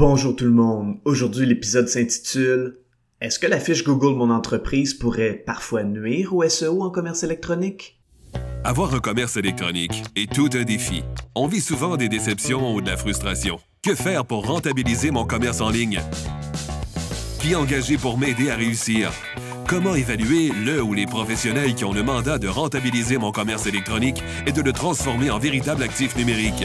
Bonjour tout le monde. Aujourd'hui, l'épisode s'intitule Est-ce que la fiche Google Mon entreprise pourrait parfois nuire au SEO en commerce électronique? Avoir un commerce électronique est tout un défi. On vit souvent des déceptions ou de la frustration. Que faire pour rentabiliser mon commerce en ligne? Qui engager pour m'aider à réussir? Comment évaluer le ou les professionnels qui ont le mandat de rentabiliser mon commerce électronique et de le transformer en véritable actif numérique?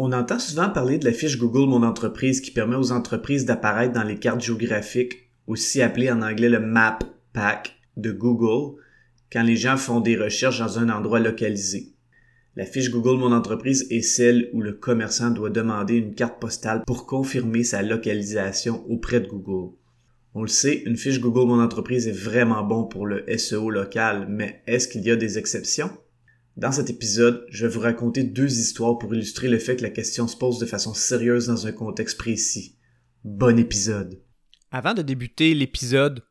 On entend souvent parler de la fiche Google Mon entreprise qui permet aux entreprises d'apparaître dans les cartes géographiques, aussi appelées en anglais le Map Pack de Google, quand les gens font des recherches dans un endroit localisé. La fiche Google Mon entreprise est celle où le commerçant doit demander une carte postale pour confirmer sa localisation auprès de Google. On le sait, une fiche Google Mon entreprise est vraiment bon pour le SEO local, mais est-ce qu'il y a des exceptions? Dans cet épisode, je vais vous raconter deux histoires pour illustrer le fait que la question se pose de façon sérieuse dans un contexte précis. Bon épisode. Avant de débuter l'épisode,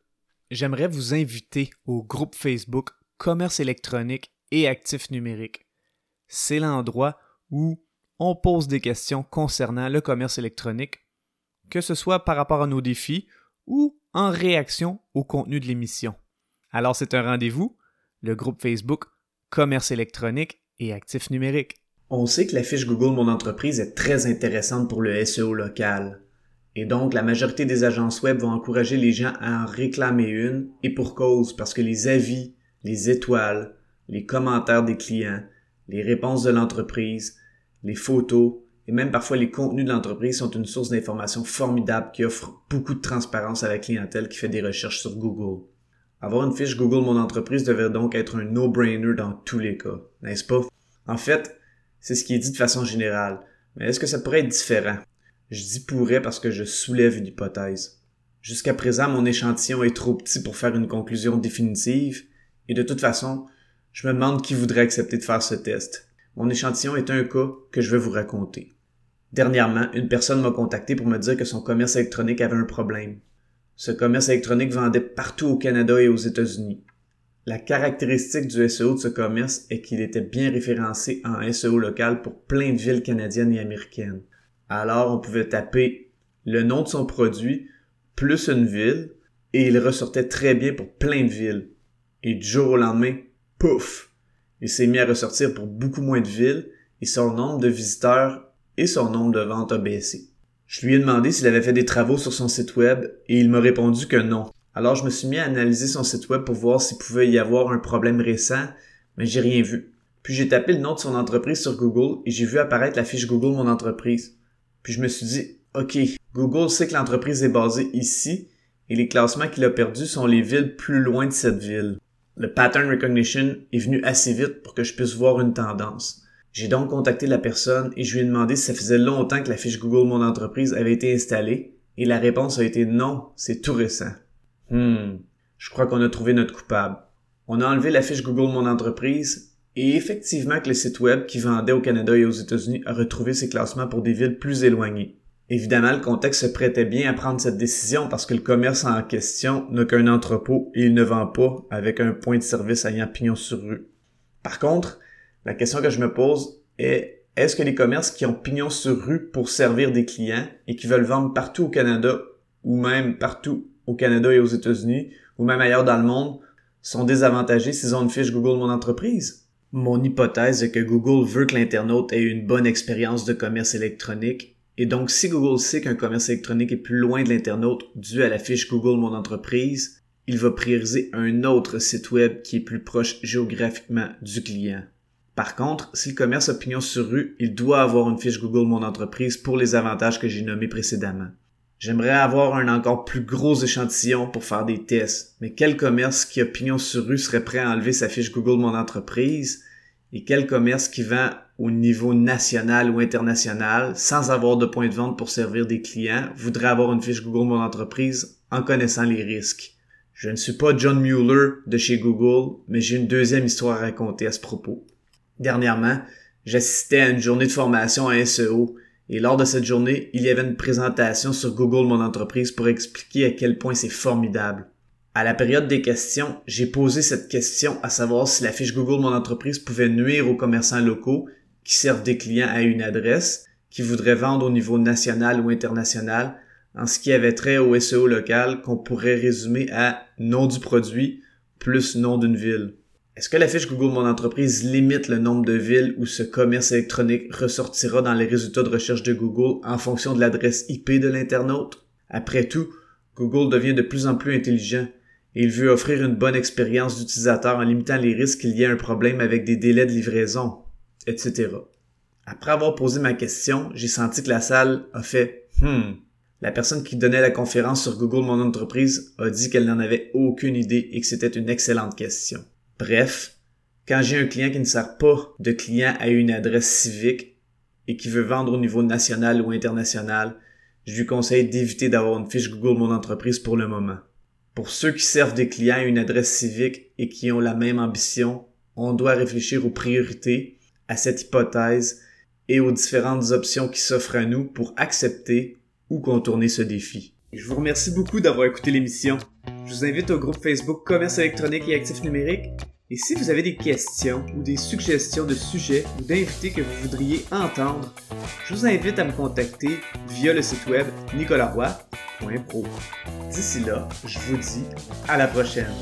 j'aimerais vous inviter au groupe Facebook Commerce électronique et actifs numériques. C'est l'endroit où on pose des questions concernant le commerce électronique, que ce soit par rapport à nos défis ou en réaction au contenu de l'émission. Alors c'est un rendez-vous, le groupe Facebook commerce électronique et actifs numériques. On sait que la fiche Google Mon entreprise est très intéressante pour le SEO local. Et donc, la majorité des agences web vont encourager les gens à en réclamer une, et pour cause, parce que les avis, les étoiles, les commentaires des clients, les réponses de l'entreprise, les photos, et même parfois les contenus de l'entreprise sont une source d'information formidable qui offre beaucoup de transparence à la clientèle qui fait des recherches sur Google. Avoir une fiche Google Mon entreprise devrait donc être un no-brainer dans tous les cas, n'est-ce pas? En fait, c'est ce qui est dit de façon générale. Mais est-ce que ça pourrait être différent? Je dis pourrait parce que je soulève une hypothèse. Jusqu'à présent, mon échantillon est trop petit pour faire une conclusion définitive, et de toute façon, je me demande qui voudrait accepter de faire ce test. Mon échantillon est un cas que je vais vous raconter. Dernièrement, une personne m'a contacté pour me dire que son commerce électronique avait un problème. Ce commerce électronique vendait partout au Canada et aux États-Unis. La caractéristique du SEO de ce commerce est qu'il était bien référencé en SEO local pour plein de villes canadiennes et américaines. Alors on pouvait taper le nom de son produit plus une ville et il ressortait très bien pour plein de villes. Et du jour au lendemain, pouf, il s'est mis à ressortir pour beaucoup moins de villes et son nombre de visiteurs et son nombre de ventes a baissé. Je lui ai demandé s'il avait fait des travaux sur son site web et il m'a répondu que non. Alors je me suis mis à analyser son site web pour voir s'il pouvait y avoir un problème récent, mais j'ai rien vu. Puis j'ai tapé le nom de son entreprise sur Google et j'ai vu apparaître la fiche Google Mon entreprise. Puis je me suis dit, OK, Google sait que l'entreprise est basée ici et les classements qu'il a perdus sont les villes plus loin de cette ville. Le pattern recognition est venu assez vite pour que je puisse voir une tendance. J'ai donc contacté la personne et je lui ai demandé si ça faisait longtemps que la fiche Google Mon entreprise avait été installée et la réponse a été non, c'est tout récent. Hmm, je crois qu'on a trouvé notre coupable. On a enlevé la fiche Google Mon entreprise et effectivement que le site web qui vendait au Canada et aux États-Unis a retrouvé ses classements pour des villes plus éloignées. Évidemment, le contexte se prêtait bien à prendre cette décision parce que le commerce en question n'a qu'un entrepôt et il ne vend pas avec un point de service ayant pignon sur rue. Par contre, la question que je me pose est est-ce que les commerces qui ont pignon sur rue pour servir des clients et qui veulent vendre partout au Canada ou même partout au Canada et aux États-Unis ou même ailleurs dans le monde sont désavantagés s'ils ont une fiche Google Mon entreprise? Mon hypothèse est que Google veut que l'internaute ait une bonne expérience de commerce électronique et donc si Google sait qu'un commerce électronique est plus loin de l'internaute dû à la fiche Google Mon entreprise, il va prioriser un autre site web qui est plus proche géographiquement du client. Par contre, si le commerce a pignon sur rue, il doit avoir une fiche Google Mon entreprise pour les avantages que j'ai nommés précédemment. J'aimerais avoir un encore plus gros échantillon pour faire des tests, mais quel commerce qui a pignon sur rue serait prêt à enlever sa fiche Google Mon entreprise? Et quel commerce qui vend au niveau national ou international sans avoir de point de vente pour servir des clients voudrait avoir une fiche Google Mon Entreprise en connaissant les risques? Je ne suis pas John Mueller de chez Google, mais j'ai une deuxième histoire à raconter à ce propos. Dernièrement, j'assistais à une journée de formation à SEO et lors de cette journée, il y avait une présentation sur Google Mon Entreprise pour expliquer à quel point c'est formidable. À la période des questions, j'ai posé cette question à savoir si la fiche Google Mon Entreprise pouvait nuire aux commerçants locaux qui servent des clients à une adresse, qui voudraient vendre au niveau national ou international, en ce qui avait trait au SEO local qu'on pourrait résumer à nom du produit plus nom d'une ville. Est-ce que la fiche Google Mon Entreprise limite le nombre de villes où ce commerce électronique ressortira dans les résultats de recherche de Google en fonction de l'adresse IP de l'internaute? Après tout, Google devient de plus en plus intelligent et il veut offrir une bonne expérience d'utilisateur en limitant les risques qu'il y ait un problème avec des délais de livraison, etc. Après avoir posé ma question, j'ai senti que la salle a fait Hmm. La personne qui donnait la conférence sur Google Mon Entreprise a dit qu'elle n'en avait aucune idée et que c'était une excellente question. Bref, quand j'ai un client qui ne sert pas de client à une adresse civique et qui veut vendre au niveau national ou international, je lui conseille d'éviter d'avoir une fiche Google Mon Entreprise pour le moment. Pour ceux qui servent des clients à une adresse civique et qui ont la même ambition, on doit réfléchir aux priorités, à cette hypothèse et aux différentes options qui s'offrent à nous pour accepter ou contourner ce défi. Je vous remercie beaucoup d'avoir écouté l'émission. Je vous invite au groupe Facebook Commerce électronique et actifs numériques. Et si vous avez des questions ou des suggestions de sujets ou d'invités que vous voudriez entendre, je vous invite à me contacter via le site web nicolaroy.pro. D'ici là, je vous dis à la prochaine.